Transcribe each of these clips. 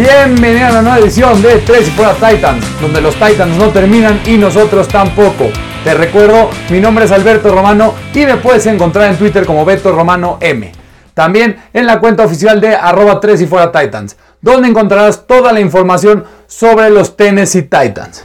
Bienvenido a la nueva edición de 3 y fuera Titans, donde los Titans no terminan y nosotros tampoco. Te recuerdo, mi nombre es Alberto Romano y me puedes encontrar en Twitter como Beto Romano M. También en la cuenta oficial de arroba 3 y fuera Titans, donde encontrarás toda la información sobre los Tennessee Titans.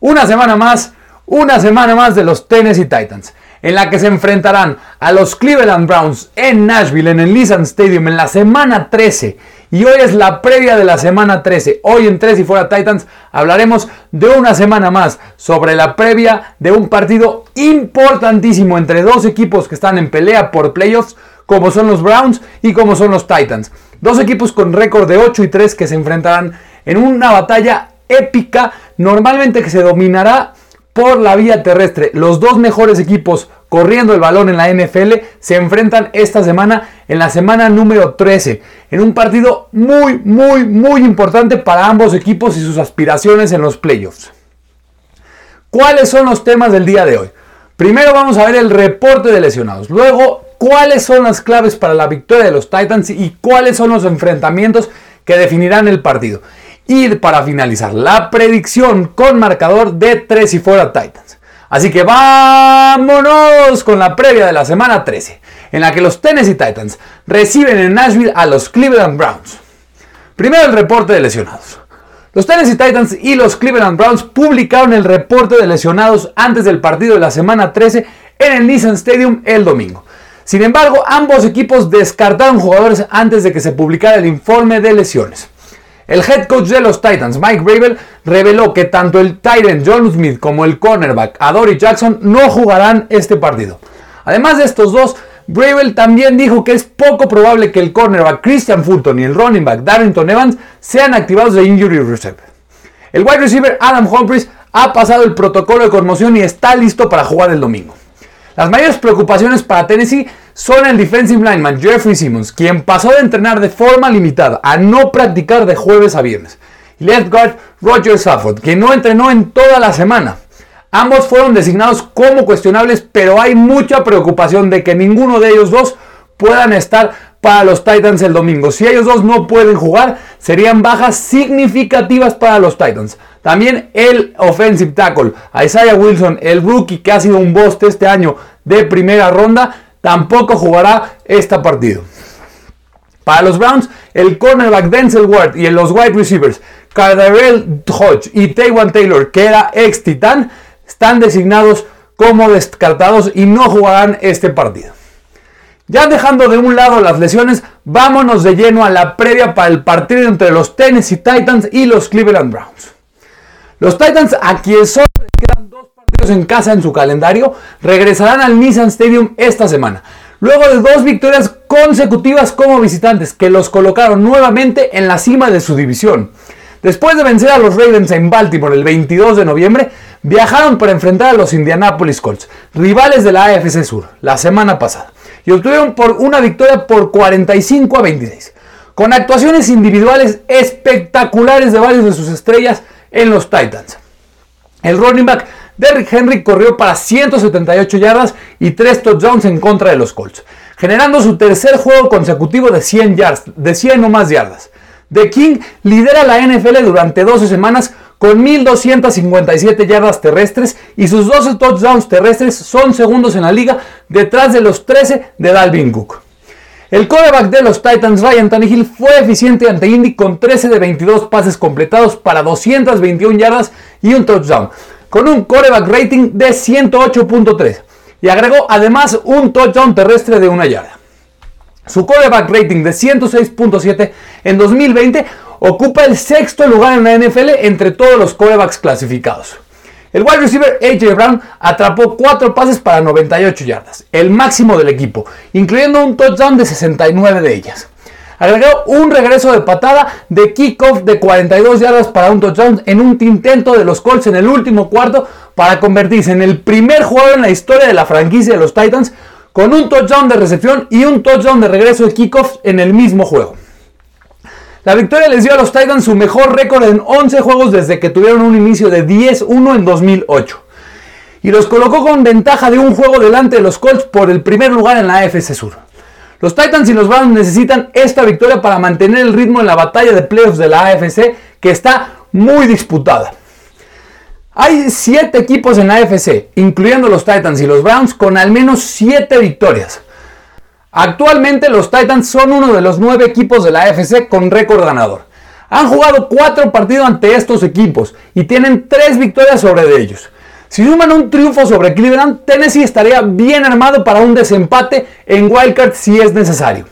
Una semana más, una semana más de los Tennessee Titans en la que se enfrentarán a los Cleveland Browns en Nashville, en el Nissan Stadium, en la semana 13. Y hoy es la previa de la semana 13. Hoy en 3 y fuera Titans hablaremos de una semana más sobre la previa de un partido importantísimo entre dos equipos que están en pelea por playoffs, como son los Browns y como son los Titans. Dos equipos con récord de 8 y 3 que se enfrentarán en una batalla épica, normalmente que se dominará por la vía terrestre. Los dos mejores equipos corriendo el balón en la NFL se enfrentan esta semana en la semana número 13 en un partido muy muy muy importante para ambos equipos y sus aspiraciones en los playoffs. ¿Cuáles son los temas del día de hoy? Primero vamos a ver el reporte de lesionados. Luego, cuáles son las claves para la victoria de los Titans y cuáles son los enfrentamientos que definirán el partido. Y para finalizar, la predicción con marcador de 3 y fuera Titans. Así que vámonos con la previa de la semana 13, en la que los Tennessee Titans reciben en Nashville a los Cleveland Browns. Primero el reporte de lesionados. Los Tennessee Titans y los Cleveland Browns publicaron el reporte de lesionados antes del partido de la semana 13 en el Nissan Stadium el domingo. Sin embargo, ambos equipos descartaron jugadores antes de que se publicara el informe de lesiones. El head coach de los Titans, Mike Rabel, reveló que tanto el Titan John Smith como el cornerback Adoree Jackson no jugarán este partido. Además de estos dos, Bravel también dijo que es poco probable que el cornerback Christian Fulton y el running back Darrington Evans sean activados de injury reserve. El wide receiver Adam Humphries ha pasado el protocolo de conmoción y está listo para jugar el domingo. Las mayores preocupaciones para Tennessee son el defensive lineman Jeffrey Simmons, quien pasó de entrenar de forma limitada a no practicar de jueves a viernes, y left guard Roger Safford, que no entrenó en toda la semana. Ambos fueron designados como cuestionables, pero hay mucha preocupación de que ninguno de ellos dos puedan estar para los Titans el domingo. Si ellos dos no pueden jugar, serían bajas significativas para los Titans. También el offensive tackle, Isaiah Wilson, el rookie que ha sido un boss este año de primera ronda, tampoco jugará este partido. Para los Browns, el cornerback Denzel Ward y los wide receivers Cardarell Hodge y Taywan Taylor, que era ex Titán, están designados como descartados y no jugarán este partido. Ya dejando de un lado las lesiones, vámonos de lleno a la previa para el partido entre los Tennessee Titans y los Cleveland Browns. Los Titans, a quien solo quedan dos partidos en casa en su calendario, regresarán al Nissan Stadium esta semana, luego de dos victorias consecutivas como visitantes que los colocaron nuevamente en la cima de su división. Después de vencer a los Ravens en Baltimore el 22 de noviembre, viajaron para enfrentar a los Indianapolis Colts, rivales de la AFC Sur, la semana pasada y obtuvieron por una victoria por 45 a 26, con actuaciones individuales espectaculares de varios de sus estrellas en los Titans. El running back Derrick Henry corrió para 178 yardas y 3 touchdowns en contra de los Colts, generando su tercer juego consecutivo de 100, yards, de 100 o más yardas. The King lidera la NFL durante 12 semanas con 1.257 yardas terrestres y sus 12 touchdowns terrestres son segundos en la liga detrás de los 13 de Dalvin Cook. El quarterback de los Titans, Ryan Tannehill, fue eficiente ante Indy con 13 de 22 pases completados para 221 yardas y un touchdown, con un quarterback rating de 108.3 y agregó además un touchdown terrestre de una yarda. Su quarterback rating de 106.7 en 2020 ocupa el sexto lugar en la NFL entre todos los corebacks clasificados. El wide receiver AJ Brown atrapó 4 pases para 98 yardas, el máximo del equipo, incluyendo un touchdown de 69 de ellas. Agregó un regreso de patada de kickoff de 42 yardas para un touchdown en un intento de los Colts en el último cuarto para convertirse en el primer jugador en la historia de la franquicia de los Titans con un touchdown de recepción y un touchdown de regreso de kickoff en el mismo juego. La victoria les dio a los Titans su mejor récord en 11 juegos desde que tuvieron un inicio de 10-1 en 2008. Y los colocó con ventaja de un juego delante de los Colts por el primer lugar en la AFC Sur. Los Titans y los Browns necesitan esta victoria para mantener el ritmo en la batalla de playoffs de la AFC que está muy disputada. Hay 7 equipos en la AFC, incluyendo los Titans y los Browns, con al menos 7 victorias. Actualmente los Titans son uno de los 9 equipos de la AFC con récord ganador. Han jugado 4 partidos ante estos equipos y tienen 3 victorias sobre ellos. Si suman un triunfo sobre Cleveland, Tennessee estaría bien armado para un desempate en Wildcard si es necesario.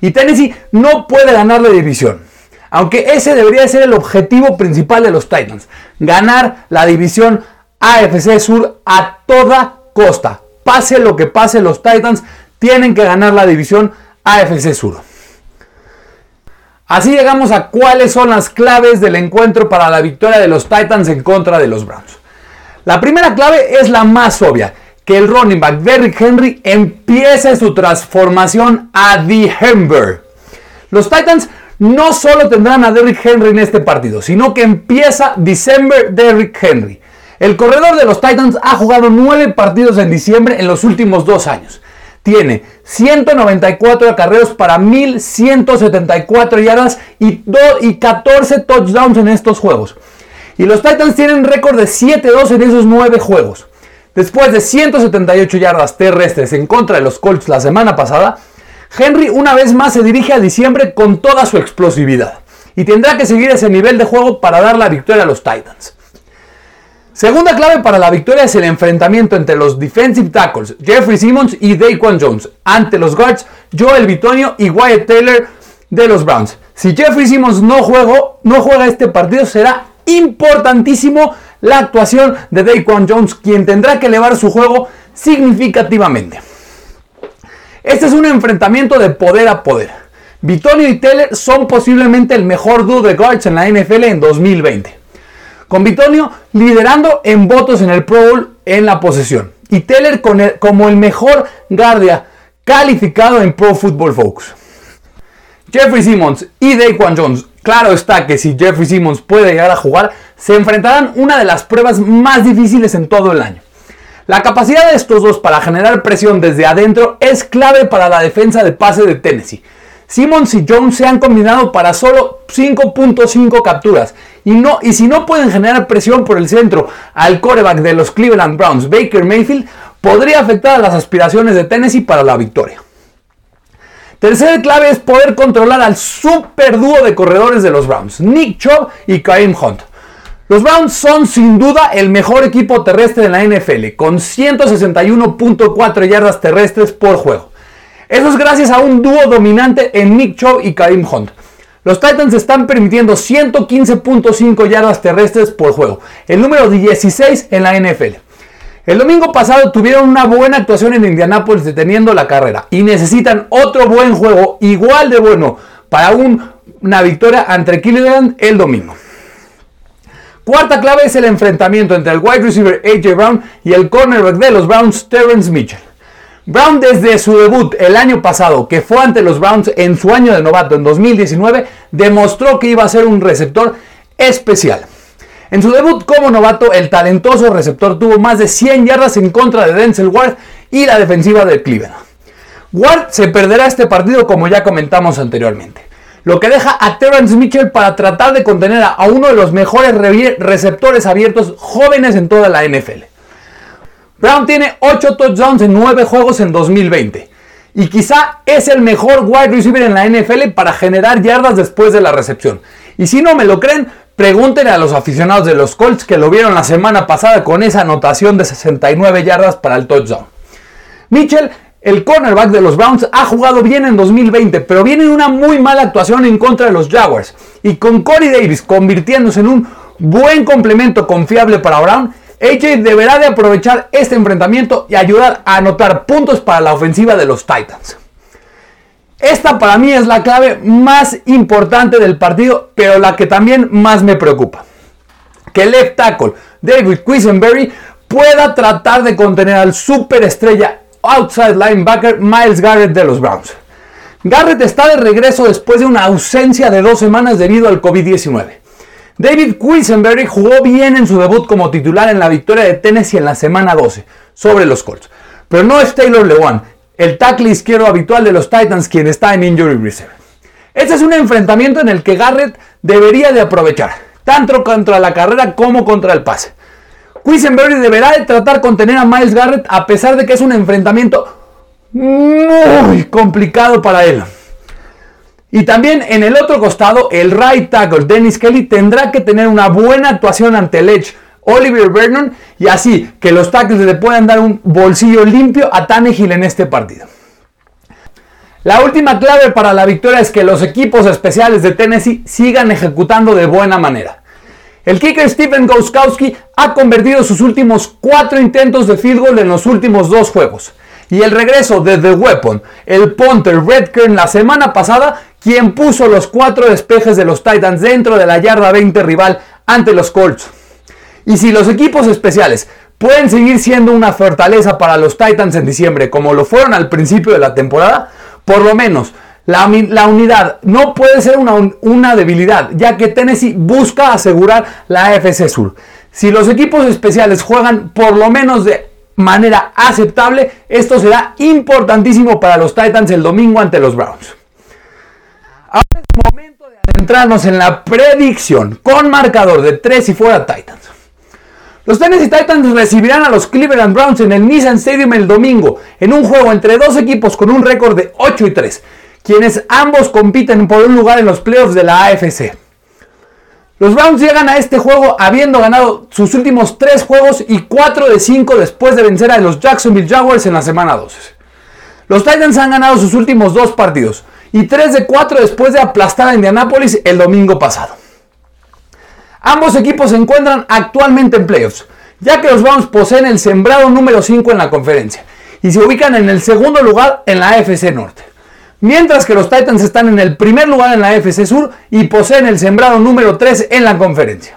Y Tennessee no puede ganar la división. Aunque ese debería ser el objetivo principal de los Titans. Ganar la división AFC Sur a toda costa. Pase lo que pase, los Titans tienen que ganar la división AFC Sur. Así llegamos a cuáles son las claves del encuentro para la victoria de los Titans en contra de los Browns. La primera clave es la más obvia, que el running back Derrick Henry empiece su transformación a The. Los Titans no solo tendrán a Derrick Henry en este partido, sino que empieza December Derrick Henry. El corredor de los Titans ha jugado 9 partidos en diciembre en los últimos dos años. Tiene 194 acarreos para 1174 yardas y, y 14 touchdowns en estos juegos. Y los Titans tienen récord de 7-2 en esos 9 juegos. Después de 178 yardas terrestres en contra de los Colts la semana pasada, Henry una vez más se dirige a diciembre con toda su explosividad y tendrá que seguir ese nivel de juego para dar la victoria a los Titans. Segunda clave para la victoria es el enfrentamiento entre los defensive tackles Jeffrey Simmons y Daquan Jones ante los guards Joel Bitonio y Wyatt Taylor de los Browns. Si Jeffrey Simmons no, no juega este partido será importantísimo la actuación de Daquan Jones, quien tendrá que elevar su juego significativamente. Este es un enfrentamiento de poder a poder. Bitonio y Teller son posiblemente el mejor dúo de guards en la NFL en 2020. Con Bitonio liderando en votos en el Pro Bowl en la posesión. Y Teller como el mejor guardia calificado en Pro Football Focus. Jeffrey Simmons y Daquan Jones Claro está que si Jeffrey Simmons puede llegar a jugar, se enfrentarán una de las pruebas más difíciles en todo el año. La capacidad de estos dos para generar presión desde adentro es clave para la defensa de pase de Tennessee. Simmons y Jones se han combinado para solo 5.5 capturas y, no, y si no pueden generar presión por el centro al coreback de los Cleveland Browns, Baker Mayfield, podría afectar a las aspiraciones de Tennessee para la victoria. Tercera clave es poder controlar al super dúo de corredores de los Browns, Nick Chubb y Kareem Hunt. Los Browns son sin duda el mejor equipo terrestre de la NFL, con 161.4 yardas terrestres por juego. Eso es gracias a un dúo dominante en Nick Chubb y Kareem Hunt. Los Titans están permitiendo 115.5 yardas terrestres por juego, el número 16 en la NFL. El domingo pasado tuvieron una buena actuación en Indianápolis deteniendo la carrera y necesitan otro buen juego igual de bueno para una victoria ante Cleveland el domingo. Cuarta clave es el enfrentamiento entre el wide receiver AJ Brown y el cornerback de los Browns Terrence Mitchell. Brown desde su debut el año pasado, que fue ante los Browns en su año de novato en 2019, demostró que iba a ser un receptor especial. En su debut como novato, el talentoso receptor tuvo más de 100 yardas en contra de Denzel Ward y la defensiva de Cleveland. Ward se perderá este partido como ya comentamos anteriormente, lo que deja a Terrence Mitchell para tratar de contener a uno de los mejores receptores abiertos jóvenes en toda la NFL. Brown tiene 8 touchdowns en 9 juegos en 2020 y quizá es el mejor wide receiver en la NFL para generar yardas después de la recepción. Y si no me lo creen, Pregúntenle a los aficionados de los Colts que lo vieron la semana pasada con esa anotación de 69 yardas para el touchdown. Mitchell, el cornerback de los Browns, ha jugado bien en 2020, pero viene una muy mala actuación en contra de los Jaguars. Y con Corey Davis convirtiéndose en un buen complemento confiable para Brown, AJ deberá de aprovechar este enfrentamiento y ayudar a anotar puntos para la ofensiva de los Titans. Esta para mí es la clave más importante del partido, pero la que también más me preocupa. Que el left tackle David Quisenberry pueda tratar de contener al superestrella outside linebacker Miles Garrett de los Browns. Garrett está de regreso después de una ausencia de dos semanas debido al COVID-19. David Quisenberry jugó bien en su debut como titular en la victoria de Tennessee en la semana 12 sobre los Colts. Pero no es Taylor Lewan, el tackle izquierdo habitual de los Titans, quien está en injury reserve. Este es un enfrentamiento en el que Garrett debería de aprovechar, tanto contra la carrera como contra el pase. Quisenberry deberá de tratar contener a Miles Garrett a pesar de que es un enfrentamiento muy complicado para él. Y también en el otro costado, el right tackle Dennis Kelly tendrá que tener una buena actuación ante el edge Oliver Vernon y así que los tackles le puedan dar un bolsillo limpio a Tannehill en este partido. La última clave para la victoria es que los equipos especiales de Tennessee sigan ejecutando de buena manera. El kicker Stephen Gostkowski ha convertido sus últimos cuatro intentos de field goal en los últimos dos juegos. Y el regreso de The Weapon, el punter Redkern la semana pasada, quien puso los cuatro despejes de los Titans dentro de la yarda 20 rival ante los Colts. Y si los equipos especiales pueden seguir siendo una fortaleza para los Titans en diciembre, como lo fueron al principio de la temporada, por lo menos la, unidad no puede ser una, una, debilidad, ya que Tennessee busca asegurar la AFC Sur. Si los equipos especiales juegan por lo menos de manera aceptable, esto será importantísimo para los Titans el domingo ante los Browns. Ahora es momento de adentrarnos en la predicción con marcador de 3 y fuera Titans. Los Tennessee Titans recibirán a los Cleveland Browns en el Nissan Stadium el domingo, en un juego entre dos equipos con un récord de 8 y 3, quienes ambos compiten por un lugar en los playoffs de la AFC. Los Browns llegan a este juego habiendo ganado sus últimos 3 juegos y 4 de 5 después de vencer a los Jacksonville Jaguars en la semana 12. Los Titans han ganado sus últimos 2 partidos y 3 de 4 después de aplastar a Indianapolis el domingo pasado. Ambos equipos se encuentran actualmente en playoffs, ya que los Browns poseen el sembrado número 5 en la conferencia y se ubican en el segundo lugar en la AFC Norte. Mientras que los Titans están en el primer lugar en la AFC Sur y poseen el sembrado número 3 en la conferencia.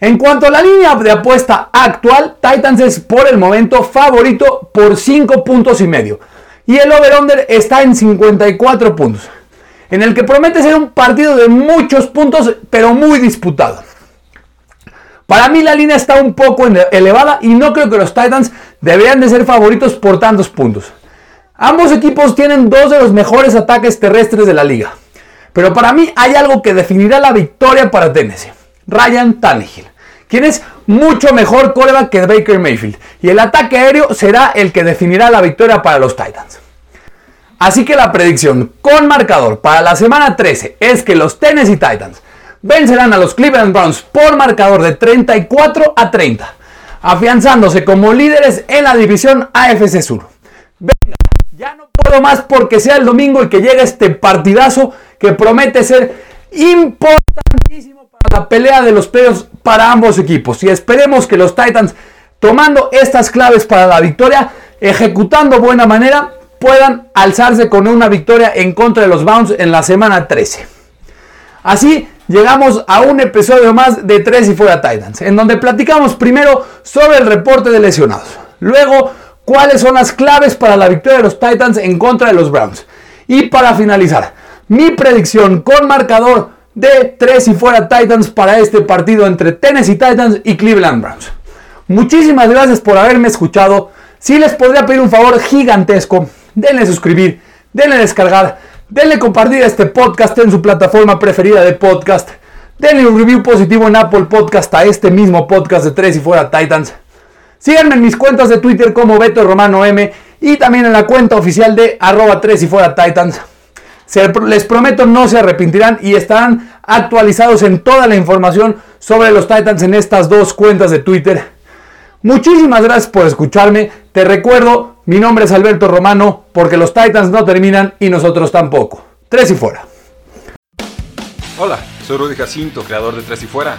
En cuanto a la línea de apuesta actual, Titans es por el momento favorito por 5 puntos y medio. Y el over-under está en 54 puntos en el que promete ser un partido de muchos puntos, pero muy disputado. Para mí la línea está un poco elevada y no creo que los Titans deberían de ser favoritos por tantos puntos. Ambos equipos tienen dos de los mejores ataques terrestres de la liga. Pero para mí hay algo que definirá la victoria para Tennessee. Ryan Tannehill, quien es mucho mejor coreback que Baker Mayfield. Y el ataque aéreo será el que definirá la victoria para los Titans. Así que la predicción con marcador para la semana 13 es que los Tennessee Titans vencerán a los Cleveland Browns por marcador de 34 a 30, afianzándose como líderes en la división AFC Sur. Venga, ya no puedo más porque sea el domingo y que llegue este partidazo que promete ser importantísimo para la pelea de los playoffs para ambos equipos. Y esperemos que los Titans, tomando estas claves para la victoria, ejecutando buena manera, puedan alzarse con una victoria en contra de los Browns en la semana 13. Así llegamos a un episodio más de Tres y Fuera Titans, en donde platicamos primero sobre el reporte de lesionados, luego cuáles son las claves para la victoria de los Titans en contra de los Browns. Y para finalizar, mi predicción con marcador de Tres y Fuera Titans para este partido entre Tennessee Titans y Cleveland Browns. Muchísimas gracias por haberme escuchado. Si les podría pedir un favor gigantesco, denle suscribir, denle descargar, denle compartir este podcast en su plataforma preferida de podcast, denle un review positivo en Apple Podcast a este mismo podcast de Tres y Fuera Titans. Síganme en mis cuentas de Twitter como Beto Romano M y también en la cuenta oficial de arroba 3 y fuera Titans. les prometo no se arrepentirán y estarán actualizados en toda la información sobre los Titans en estas dos cuentas de Twitter. Muchísimas gracias por escucharme. Te recuerdo, mi nombre es Alberto Romano, porque los Titans no terminan y nosotros tampoco. Tres y fuera. Hola, soy Rudy Jacinto, creador de Tres y Fuera.